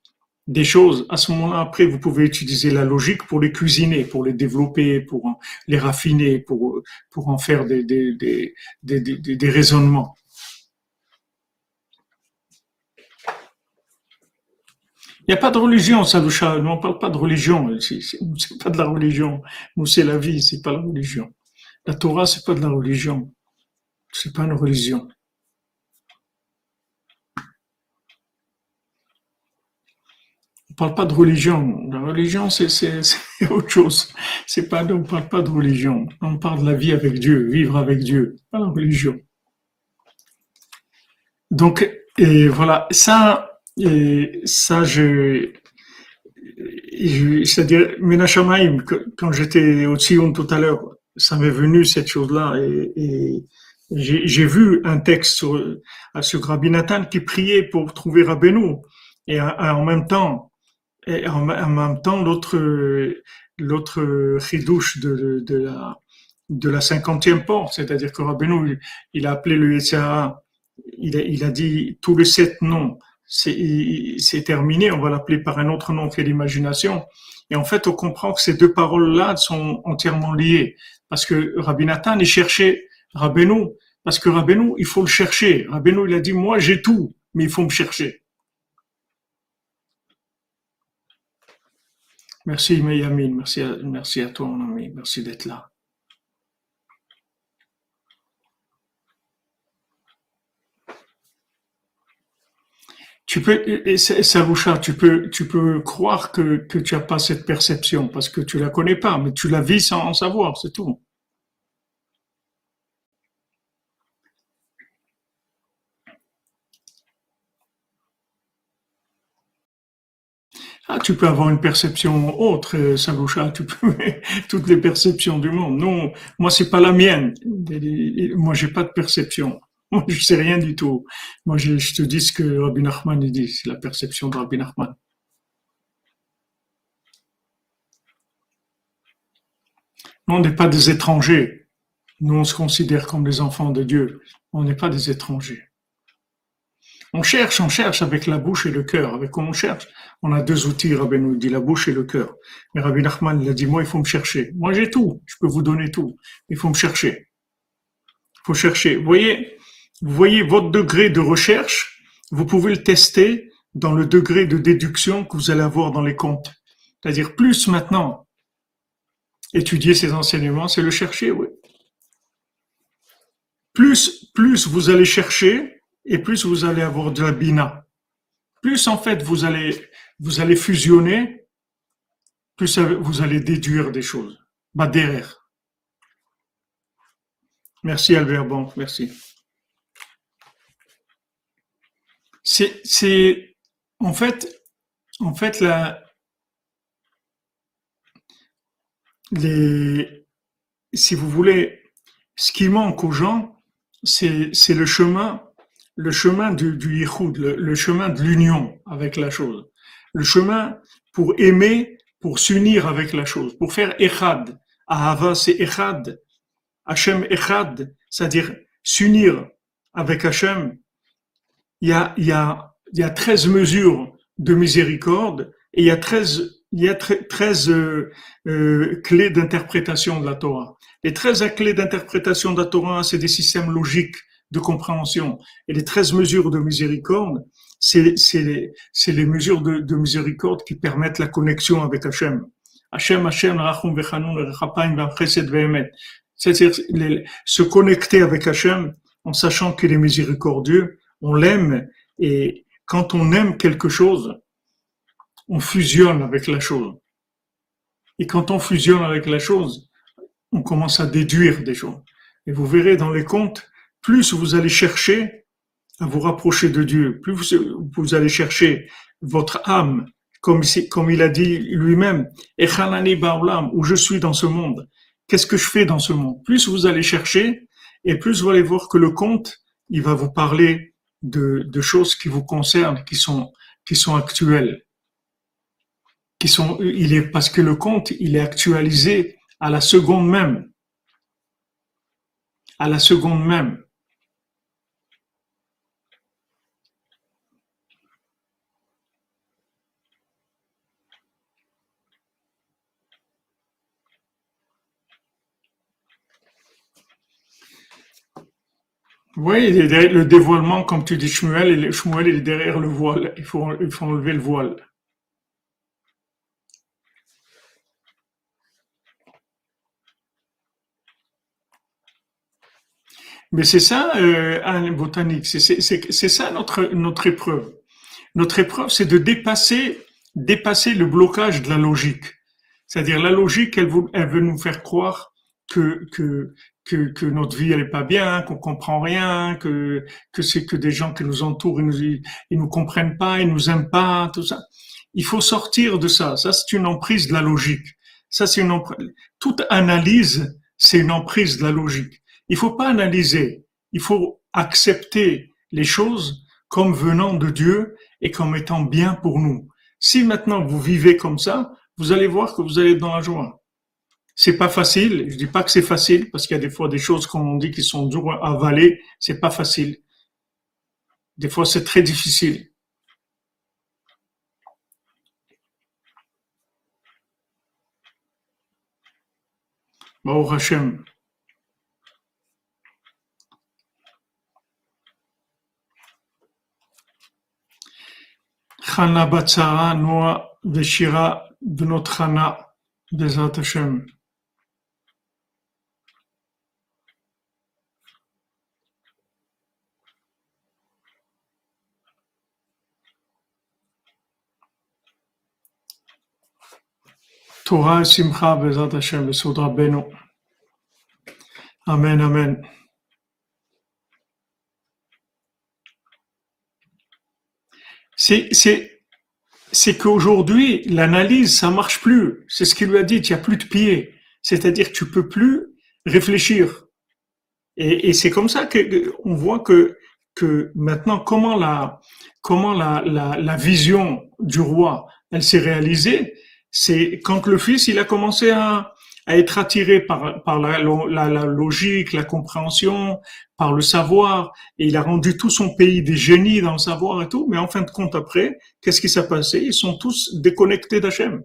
des choses, à ce moment-là, après, vous pouvez utiliser la logique pour les cuisiner, pour les développer, pour les raffiner, pour, pour en faire des, des, des, des, raisonnements. Il n'y a pas de religion, Sadoucha. Nous, on ne parle pas de religion. C'est pas de la religion. Nous, c'est la vie, c'est pas la religion. La Torah, c'est pas de la religion. C'est pas une religion. Parle pas de religion. La religion, c'est autre chose. C'est pas, on parle pas de religion. On parle de la vie avec Dieu, vivre avec Dieu, pas la religion. Donc, et voilà, ça, et ça, je, c'est-à-dire, Menachamaim, quand j'étais au Sion tout à l'heure, ça m'est venu cette chose-là et, et j'ai vu un texte sur, sur Rabbi Nathan qui priait pour trouver Rabbeinu et en même temps, et en, même temps, l'autre, l'autre chidouche de, de, la, de la cinquantième porte, c'est-à-dire que Rabbeinu, il a appelé le Yetzirah, il a, il a dit tous les sept noms, c'est, c'est terminé, on va l'appeler par un autre nom qui est l'imagination. Et en fait, on comprend que ces deux paroles-là sont entièrement liées. Parce que Rabbi Nathan, il cherchait Rabbeinu, parce que Rabbeinu, il faut le chercher. Rabbeinu, il a dit, moi, j'ai tout, mais il faut me chercher. Merci Mayamine, merci à, merci à toi mon ami, merci d'être là. Tu peux, tu peux, croire que, tu n'as pas cette perception parce que tu la connais pas, mais tu la vis sans en savoir, c'est tout. Ah, tu peux avoir une perception autre, euh, peux toutes les perceptions du monde. Non, moi c'est pas la mienne. Moi j'ai pas de perception. Moi je sais rien du tout. Moi je, te dis ce que Rabbi Nachman dit, c'est la perception de Rabbi Nachman. Nous, on n'est pas des étrangers. Nous, on se considère comme des enfants de Dieu. On n'est pas des étrangers. On cherche, on cherche avec la bouche et le cœur. Avec quoi on cherche? On a deux outils, Rabbi nous dit, la bouche et le cœur. Mais Rabbi Nachman, il a dit, moi, il faut me chercher. Moi, j'ai tout. Je peux vous donner tout. Il faut me chercher. Il faut chercher. Vous voyez, vous voyez votre degré de recherche, vous pouvez le tester dans le degré de déduction que vous allez avoir dans les comptes. C'est-à-dire plus maintenant étudier ces enseignements, c'est le chercher, oui. Plus, plus vous allez chercher et plus vous allez avoir de la bina. Plus en fait vous allez, vous allez fusionner, plus vous allez déduire des choses. Bah. Merci Albert Bon, merci. En fait, si vous voulez, ce qui manque aux gens, c'est le chemin, le chemin du, du le, chemin de l'union avec la chose. Le chemin pour aimer, pour s'unir avec la chose, pour faire echad. Ahava, c'est echad. Hachem echad, c'est-à-dire s'unir avec Hachem. Il y a, il y a, il y a 13 mesures de miséricorde et il y a 13 il y a 13 euh, euh, clés d'interprétation de la Torah. Les 13 clés d'interprétation de la Torah, c'est des systèmes logiques de compréhension. Et les 13 mesures de miséricorde, c'est les, les mesures de, de, miséricorde qui permettent la connexion avec Hachem. Hachem, Hachem, Rachum, Vechanun, Chesed, Vehemet. C'est-à-dire se connecter avec Hachem en sachant qu'il est miséricordieux, on l'aime, et quand on aime quelque chose, on fusionne avec la chose. Et quand on fusionne avec la chose, on commence à déduire des choses. Et vous verrez dans les contes, plus vous allez chercher à vous rapprocher de Dieu, plus vous, allez chercher votre âme, comme, il a dit lui-même, où je suis dans ce monde, qu'est-ce que je fais dans ce monde? Plus vous allez chercher, et plus vous allez voir que le conte, il va vous parler de, choses qui vous concernent, qui sont, actuelles parce que le compte, il est actualisé à la seconde même. À la seconde même. Oui, le dévoilement, comme tu dis, Shmuel, il est derrière le voile. Il faut, il faut enlever le voile. Mais c'est ça, euh, un botanique, c'est ça notre, notre épreuve. Notre épreuve, c'est de dépasser, dépasser le blocage de la logique. C'est-à-dire la logique, elle, elle veut nous faire croire que, que, que, que notre vie elle est pas bien, qu'on comprend rien, que, que c'est que des gens qui nous entourent, ils nous, ils nous comprennent pas, ils nous aiment pas, tout ça. Il faut sortir de ça. Ça, c'est une emprise de la logique. Ça, c'est une emprise. Toute analyse, c'est une emprise de la logique. Il faut pas analyser, il faut accepter les choses comme venant de Dieu et comme étant bien pour nous. Si maintenant vous vivez comme ça, vous allez voir que vous allez dans la joie. C'est pas facile. Je dis pas que c'est facile parce qu'il y a des fois des choses qu'on dit qui sont dures à avaler. C'est pas facile. Des fois, c'est très difficile. Bon, Hachem. Chana Batzara, Noah, Veshira, Bnot Chana, Bezat Hashem. Torah Simcha, Bezat Hashem, Besod Rabbeinu. Amen, Amen. c'est, qu'aujourd'hui, l'analyse, ça marche plus. C'est ce qu'il lui a dit, il n'y a plus de pied. C'est-à-dire tu peux plus réfléchir. Et, c'est comme ça que on voit que, que maintenant, comment la, comment la, la vision du roi, elle s'est réalisée, c'est quand le fils, il a commencé à, à être attiré par, par la, la, logique, la compréhension, par le savoir, et il a rendu tout son pays des génies dans le savoir et tout, mais en fin de compte après, qu'est-ce qui s'est passé? Ils sont tous déconnectés d'Hachem.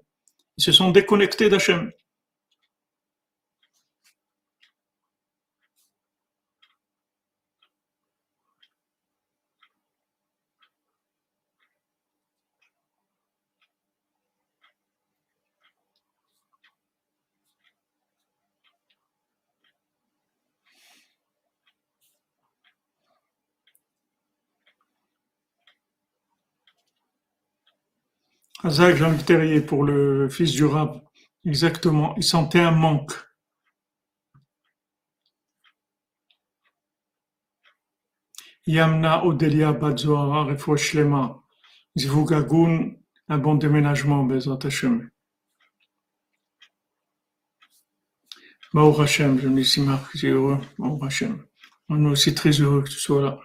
Ils se sont déconnectés d'Hachem. Hazak Jean Terrier pour le fils du rab. Exactement. Il sentait un manque. Yamna Odelia Badzoara Refouach Lema. Zvugagun, un bon déménagement, Bezat Hashem. Baruch Hashem, je me dis Marc, j'ai heureux. Baruch Hashem. On est aussi très heureux que tu sois là.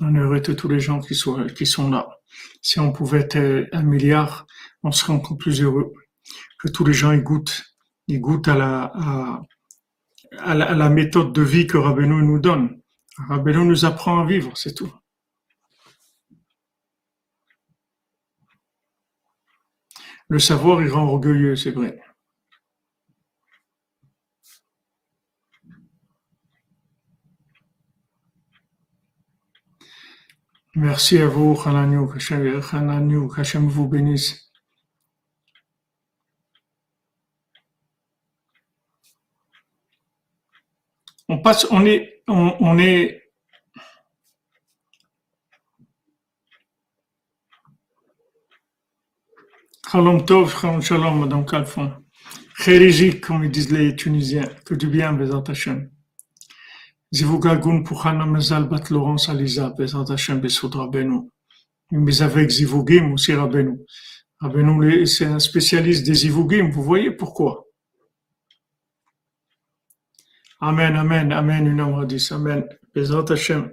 On est heureux de tous les gens qui sont là. Si on pouvait être un milliard, on serait encore plus heureux. Que tous les gens y goûtent, ils goûtent à la, méthode de vie que Rabbeinu nous donne. Rabbeinu nous apprend à vivre, c'est tout. Le savoir, il rend orgueilleux, c'est vrai. Merci à vous, Hananiou, Hachem vous bénisse. On passe, on est, on, est, Shalom Tov, Shalom, Madame Kalfon. Khérigique, comme ils disent les Tunisiens. Que du bien, Bézat Hachem. Zivugagun Hana Mezal Bat Laurence Aliza, Bézat Hachem, Bessoud Rabbeinu. Mais avec Zivugim aussi Rabbeinu. Rabbeinu, c'est un spécialiste des Zivugim. Vous voyez pourquoi? Amen, Amen, Amen, une âme Amen. Bézat Hachem.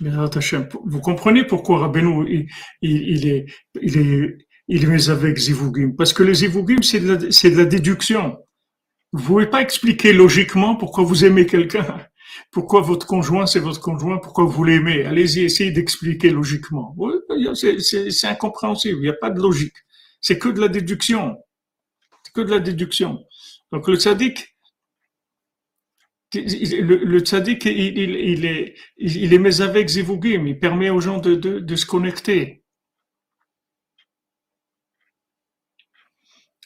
Bézat Hachem. Vous comprenez pourquoi Rabbeinu, il, il, est, il est, il met avec Zivugim? Parce que les Zivugim, c'est de, la, déduction. Vous pouvez pas expliquer logiquement pourquoi vous aimez quelqu'un. Pourquoi votre conjoint, c'est votre conjoint, pourquoi vous l'aimez? Allez-y, essayez d'expliquer logiquement. C'est, incompréhensible, il n'y a pas de logique. C'est que de la déduction. C'est que de la déduction. Donc le tzaddik, le, tzaddik, il, il, est, il est mis avec Zivugim, il permet aux gens de, de se connecter.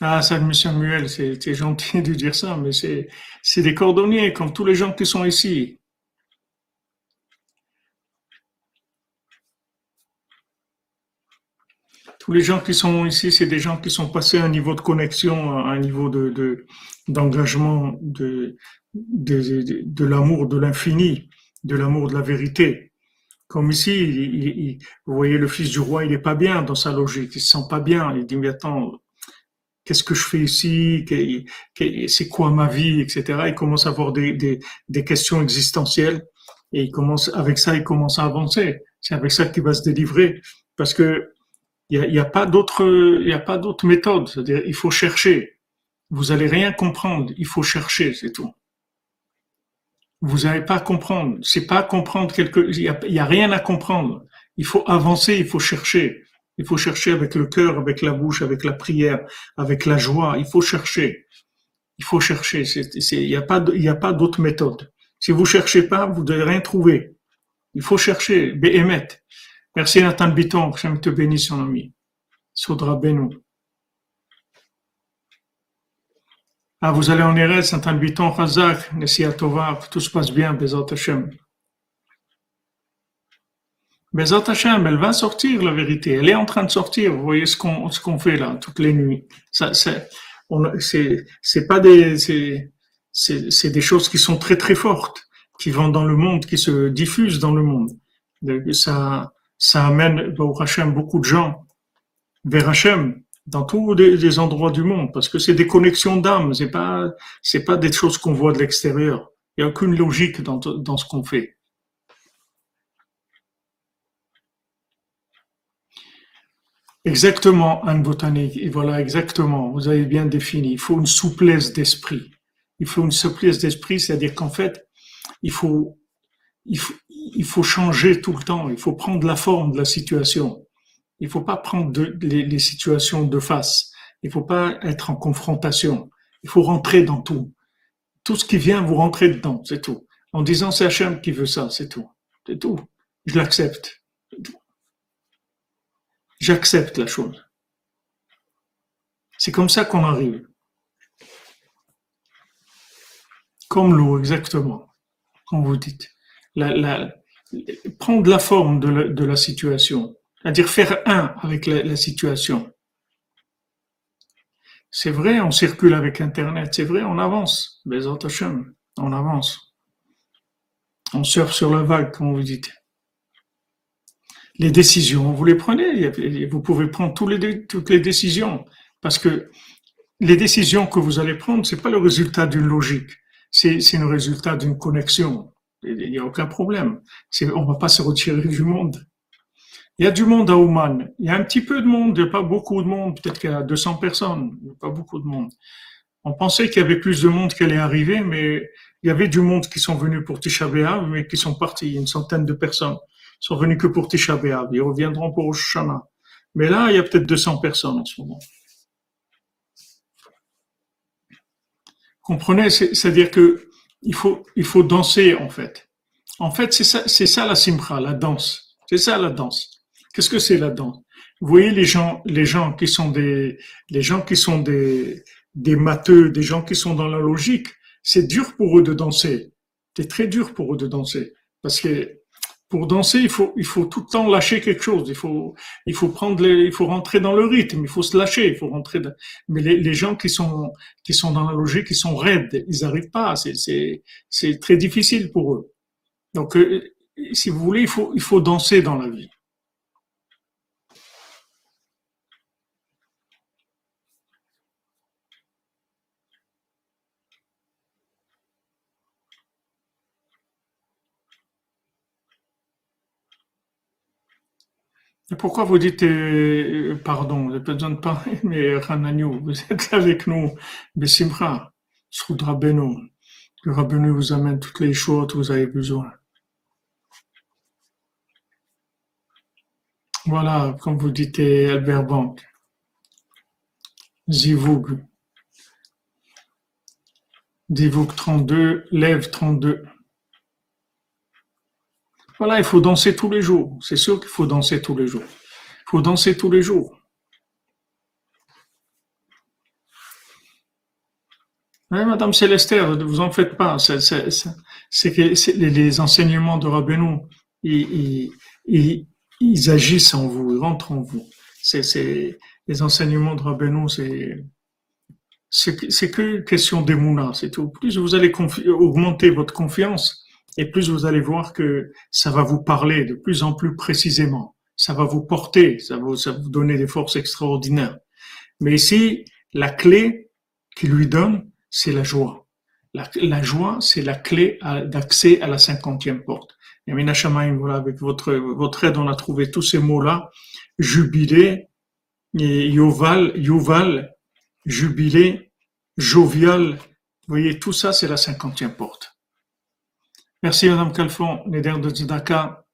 Ah, ça, M. Samuel, c'est gentil de dire ça, mais c'est des cordonniers, comme tous les gens qui sont ici. Tous les gens qui sont ici, c'est des gens qui sont passés à un niveau de connexion, à un niveau de, de- d'engagement, de, l'amour de l'infini, de l'amour de la vérité. Comme ici, vous voyez, le fils du roi, il est pas bien dans sa logique, il se sent pas bien. Il dit, mais attends, qu'est-ce que je fais ici, c'est quoi ma vie, etc. Il commence à avoir des, questions existentielles et il commence, avec ça, il commence à avancer. C'est avec ça qu'il va se délivrer parce que il y a, pas d'autre, il méthode. C'est-à-dire, il faut chercher. Vous allez rien comprendre. Il faut chercher, c'est tout. Vous n'allez pas comprendre. C'est pas comprendre quelque, il y a, il y a rien à comprendre. Il faut avancer, il faut chercher. Il faut chercher avec le cœur, avec la bouche, avec la prière, avec la joie. Il faut chercher. Il faut chercher. Il n'y a pas, d'autre méthode. Si vous cherchez pas, vous n'allez rien trouver. Il faut chercher. Béhémet. Merci Nathan Biton. Hachem te bénisse, son ami. Saudra Benou. Ah, vous allez en Eretz, Nathan Biton, Chazak, Nessia Tova, que tout se passe bien, Bezat Hashem. Bezat Hashem, elle va sortir, la vérité. Elle est en train de sortir. Vous voyez ce qu'on, ce qu'on fait là, toutes les nuits. Ça, c'est, c'est, c'est pas des, c'est, c'est, des choses qui sont très très fortes, qui vont dans le monde, qui se diffusent dans le monde. Ça, ça amène, au Hachem, beaucoup de gens vers Hachem, dans tous les, les endroits du monde, parce que c'est des connexions d'âme, c'est pas, c'est pas des choses qu'on voit de l'extérieur. Il n'y a aucune logique dans, dans ce qu'on fait. Exactement, Anne Botanique. Et voilà, exactement. Vous avez bien défini. Il faut une souplesse d'esprit. Il faut une souplesse d'esprit, c'est-à-dire qu'en fait, il faut, il faut, il faut changer tout le temps. Il faut prendre la forme de la situation. Il faut pas prendre les, les situations de face. Il faut pas être en confrontation. Il faut rentrer dans tout. Tout ce qui vient, vous rentrez dedans, c'est tout. En disant c'est Hachem qui veut ça, c'est tout. C'est tout. Je l'accepte. J'accepte la chose. C'est comme ça qu'on arrive. Comme l'eau, exactement. Comme vous dites. Prendre la forme de la, situation. C'est-à-dire faire un avec la, situation. C'est vrai, on circule avec Internet. C'est vrai, on avance. on avance. On surfe sur la vague, comme vous dites. Les décisions, vous les prenez. Vous pouvez prendre toutes les décisions. Parce que les décisions que vous allez prendre, c'est pas le résultat d'une logique. C'est le résultat d'une connexion. Il n'y a aucun problème. On va pas se retirer du monde. Il y a du monde à Ouman. Il y a un petit peu de monde, il n'y a pas beaucoup de monde. Peut-être qu'il y a 200 personnes, il n'y a pas beaucoup de monde. On pensait qu'il y avait plus de monde qui allait arriver, mais il y avait du monde qui sont venus pour Tisha mais qui sont partis. Une centaine de personnes sont venus que pour Tisha B'Av. Ils reviendront pour Shana. Mais là, il y a peut-être 200 personnes en ce moment. Comprenez, c'est-à-dire que il faut, il faut danser en fait. En fait, c'est ça, ça la simcha, la danse. C'est ça la danse. Qu'est-ce que c'est la danse? Vous voyez les gens, les gens qui sont des, les gens qui sont des, des matheux, des gens qui sont dans la logique. C'est dur pour eux de danser. C'est très dur pour eux de danser parce que pour danser, il faut, il faut tout le temps lâcher quelque chose. Il faut, il faut prendre les, il faut rentrer dans le rythme. Il faut se lâcher. Il faut rentrer. Mais les, les, gens qui sont, qui sont dans la logique, qui sont raides, ils n'arrivent pas. C'est, c'est, c'est très difficile pour eux. Donc, euh, si vous voulez, il faut, il faut danser dans la vie. Et pourquoi vous dites euh, pardon Vous n'avez pas besoin de parler, mais Ranagnou, vous êtes avec nous, Bessimra, Soudra Beno, que Rabbeinu vous amène toutes les choses que vous avez besoin. Voilà, comme vous dites Albert Bank, Zivoug, Zivoug 32, Lève 32. Voilà, il faut danser tous les jours. C'est sûr qu'il faut danser tous les jours. Il faut danser tous les jours. Madame Célestère, ne vous en faites pas. C'est que les enseignements de Rabbeinu, ils, ils, agissent en vous, ils rentrent en vous. C'est les enseignements de Rabbeinu, c'est c'est que question d'émouna, c'est tout. Plus vous allez augmenter votre confiance, et plus vous allez voir que ça va vous parler de plus en plus précisément. Ça va vous porter, ça va, vous donner des forces extraordinaires. Mais ici, la clé qui lui donne, c'est la joie. La, joie, c'est la clé d'accès à la cinquantième porte. Et voilà, avec votre, votre aide, on a trouvé tous ces mots-là. Jubilé, yoval, yoval, jubilé, jovial. Vous voyez, tout ça, c'est la cinquantième porte. Merci Madame Calfon, Neder de Tzedaka,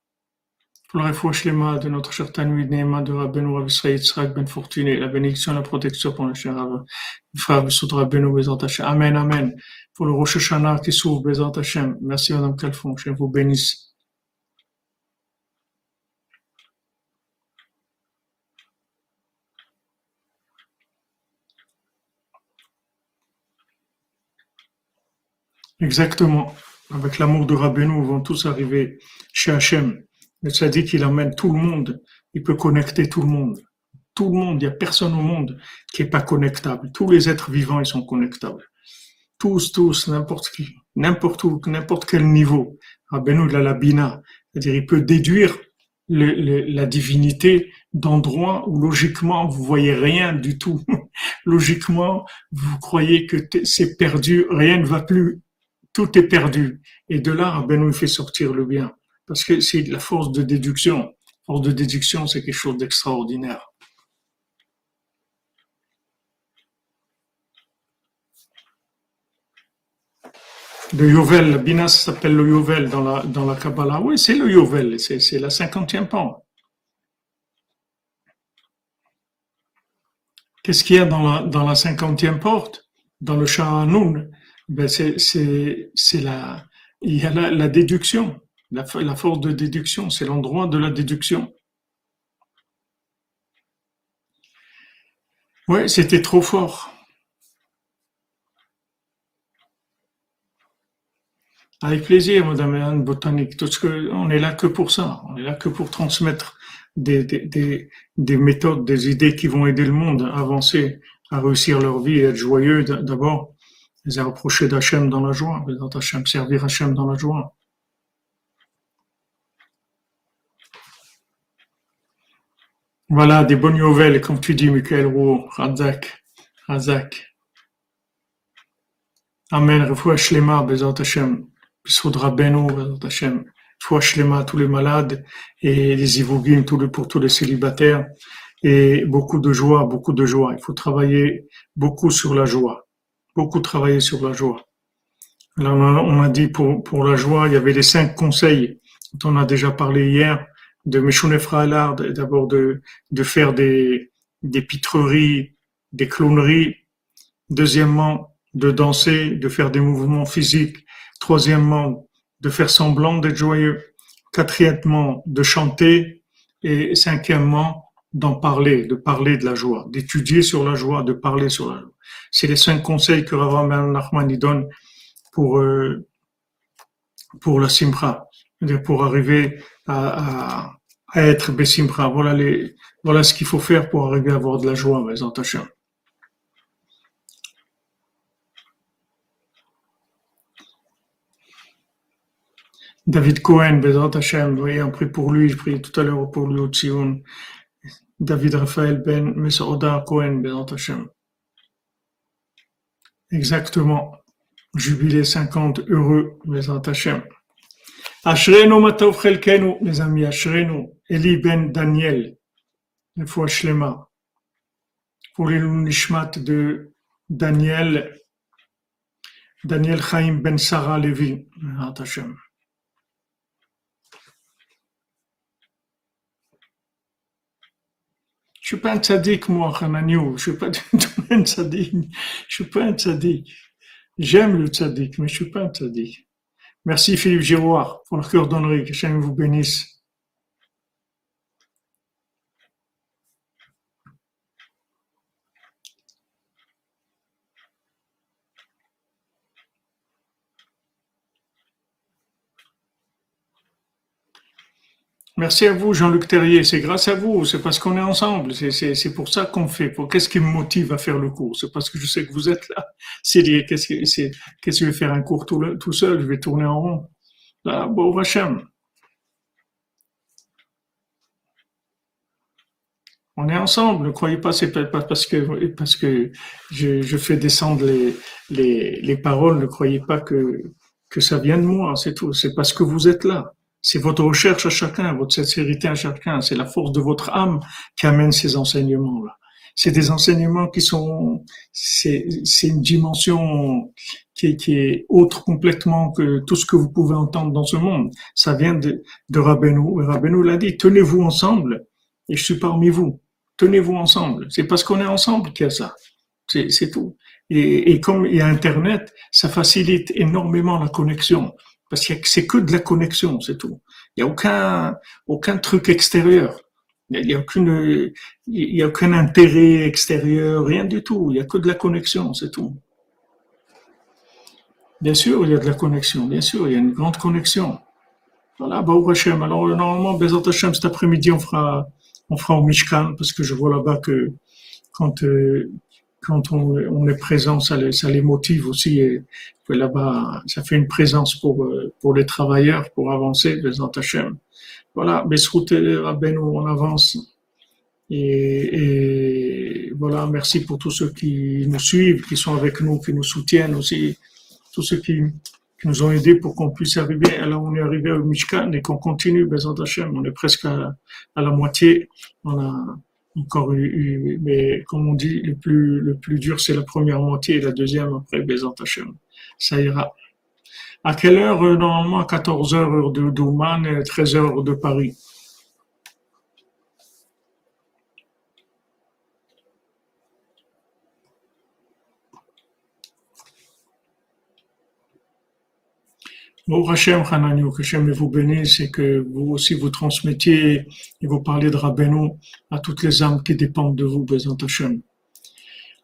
pour le refouach de notre cher Tanouid Neema de Rabbeinu Rav Israël Yitzhak Ben Fortuné, la bénédiction, la protection pour le cher Frère Bessoud Bezant Hashem. Amen, Amen. Pour le Rosh qui s'ouvre Bezant Hashem. Merci Madame Calfon, je vous bénisse. Exactement avec l'amour de Rabbeinu, vont tous arriver chez Hachem. Le dit qu'il amène tout le monde, il peut connecter tout le monde. Tout le monde, il n'y a personne au monde qui n'est pas connectable. Tous les êtres vivants, ils sont connectables. Tous, tous, n'importe qui, n'importe où, n'importe quel niveau. Rabbeinu, il a la bina. C'est-à-dire, il peut déduire la divinité d'endroits où logiquement vous voyez rien du tout. logiquement, vous croyez que c'est perdu, rien ne va plus tout est perdu. Et de là, ben fait sortir le bien. Parce que c'est la force de déduction. Force de déduction, c'est quelque chose d'extraordinaire. Le Yovel, Bina s'appelle le Yovel dans la, dans la Kabbalah. Oui, c'est le Yovel, c'est la cinquantième pan. Qu'est-ce qu'il y a dans la, dans la cinquantième porte? Dans le Shahanoun ben c'est, la, il y a la, déduction, la, la, force de déduction, c'est l'endroit de la déduction. Ouais, c'était trop fort. Avec plaisir, Madame Anne Botanique. Tout ce que, on est là que pour ça. On est là que pour transmettre des, des, des, des méthodes, des idées qui vont aider le monde à avancer à réussir leur vie et être joyeux d'abord, les approcher d'Hachem dans la joie, Hachem, servir Hachem dans la joie. Voilà, des bonnes nouvelles, comme tu dis, Michael Roux, Razak, Razak. Amen, refoua shlema, Bezat Hashem, Bissoud Rabbeinu, Bezat Hashem, refoua shlema, tous les malades, et les ivogim, pour tous les célibataires, et beaucoup de joie, beaucoup de joie. Il faut travailler beaucoup sur la joie, beaucoup travailler sur la joie. On a dit pour, pour la joie, il y avait les cinq conseils dont on a déjà parlé hier, de Meshonefra Alard, d'abord de, de faire des, des pitreries, des cloneries. Deuxièmement, de danser, de faire des mouvements physiques. Troisièmement, de faire semblant d'être joyeux. Quatrièmement, de chanter. Et cinquièmement, d'en parler, de parler de la joie, d'étudier sur la joie, de parler sur la joie. C'est les cinq conseils que Rav Nachman donne pour, euh, pour la simcha, pour arriver à, être besimcha. Voilà ce qu'il faut faire pour arriver à avoir de la joie, mes Hashem. David Cohen, Bezrat Hashem, vous voyez, on prie pour lui, je prie tout à l'heure pour lui au. David Raphaël Ben Mesauda Cohen, Bezrat Hashem. Exactement. Jubilé 50, heureux, Bezrat Hashem. Ashrenu Matov Chelkenu, mes amis, Ashrenu, Eli Ben Daniel, le fois Shlema. Pour les de Daniel, Daniel Chaim Ben Sarah Levi, Hashem. Je suis pas un tzaddik, moi, Hananiou. Je suis pas un tzaddik. Je suis pas un tzaddik. J'aime le tzaddik, mais je suis pas un tzaddik. Merci Philippe Giroir pour le cœur d'Henri. Que Hachem vous bénisse. Merci à vous, Jean-Luc Terrier. C'est grâce à vous. C'est parce qu'on est ensemble. C'est pour ça qu'on fait. Qu'est-ce qui me motive à faire le cours? C'est parce que je sais que vous êtes là. C'est qu'est-ce que que je vais faire un cours tout, tout, seul? Je vais tourner en rond. Là, bon, Hachem. On est ensemble. Ne croyez pas, c'est pas parce que parce que je, je fais descendre les, les, les paroles. Ne croyez pas que que ça vient de moi. C'est tout. C'est parce que vous êtes là. C'est votre recherche à chacun, votre sincérité à chacun, c'est la force de votre âme qui amène ces enseignements-là. C'est des enseignements qui sont, c'est une dimension qui, qui, est autre complètement que tout ce que vous pouvez entendre dans ce monde. Ça vient de, de Rabbeinu. Rabbeinu l'a dit, tenez-vous ensemble et je suis parmi vous. Tenez-vous ensemble. C'est parce qu'on est ensemble qu'il y a ça. C'est tout. Et, et comme il y a Internet, ça facilite énormément la connexion parce que c'est que de la connexion, c'est tout. Il n'y a aucun, aucun truc extérieur. Il n'y a, y a aucun intérêt extérieur, rien du tout. Il n'y a que de la connexion, c'est tout. Bien sûr, il y a de la connexion, bien sûr, il y a une grande connexion. Voilà, bah, Hashem. Alors, normalement, Bezat Hashem, cet après-midi, on fera, on fera au Mishkan, parce que je vois là-bas que quand, euh, quand on, est présent, ça les, ça les motive aussi. Et là-bas, ça fait une présence pour, euh, pour les travailleurs, pour avancer, les Hachem. Voilà, on avance. Et, et, voilà, merci pour tous ceux qui nous suivent, qui sont avec nous, qui nous soutiennent aussi, tous ceux qui, qui nous ont aidés pour qu'on puisse arriver. Alors, on est arrivé au Mishkan et qu'on continue, Bezant Hachem. On est presque à, à la moitié. On a, encore eu, mais comme on dit, le plus, le plus dur, c'est la première moitié et la deuxième après Bézant Hachem. Ça ira. À quelle heure, euh, normalement, à 14 heures, heure de Douman et 13 heures de Paris? Bon, Hachem, que Hachem vous bénisse et que vous aussi vous transmettiez et vous parlez de Rabbeinu à toutes les âmes qui dépendent de vous, Bézant Hachem.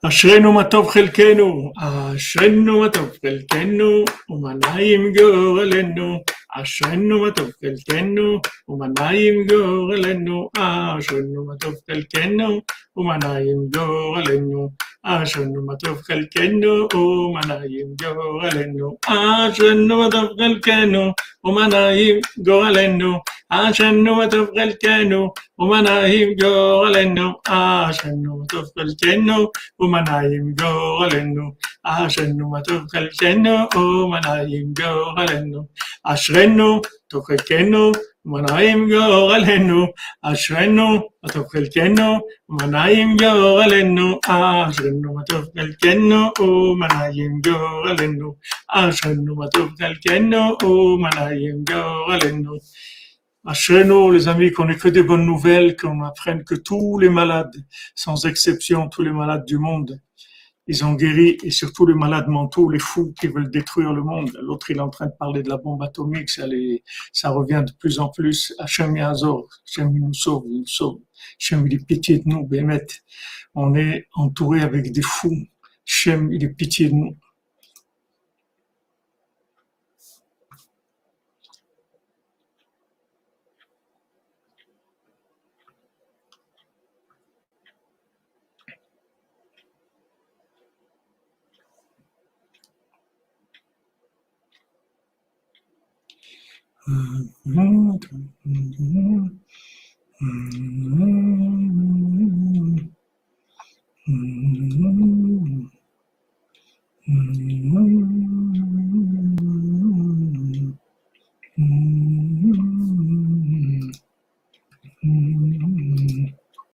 אשרינו מה טוב חלקנו, אשרינו מה טוב חלקנו, ומנעים גורלנו, אשרנו מה טוב חלקנו, ומנעים גורלנו. אשרנו מה טוב חלקנו, ومنايم جوغل النو عشان ما تفخل كنو ومنايم جوغل النو عشان ما تفخل كنو ومنايم جوغل النو عشان ما تفخل كنو ومنايم جوغل النو عشان ما تفخل كنو ومنايم جوغل النو عشان ما تفخل كنو ومنايم جوغل النو عشان تفخل كنو ומנעים גורלנו. אשרנו, מה טוב חלקנו, ומנעים גורלנו. אשרנו, מה טוב חלקנו, ומנעים גורלנו. אשרנו, מה טוב חלקנו, ומנעים גורלנו. Ashreno, les amis, qu'on ait que des bonnes nouvelles, qu'on apprenne que tous les malades, sans exception, tous les malades du monde, ils ont guéri, et surtout les malades mentaux, les fous qui veulent détruire le monde. L'autre, il est en train de parler de la bombe atomique, ça, les, ça revient de plus en plus. Hachem Yazor, Hachem il nous sauve, il nous sauve. Hachem, il est pitié de nous, Bémet. On est entouré avec des fous. Hachem, il est pitié de nous. Mm-hmm.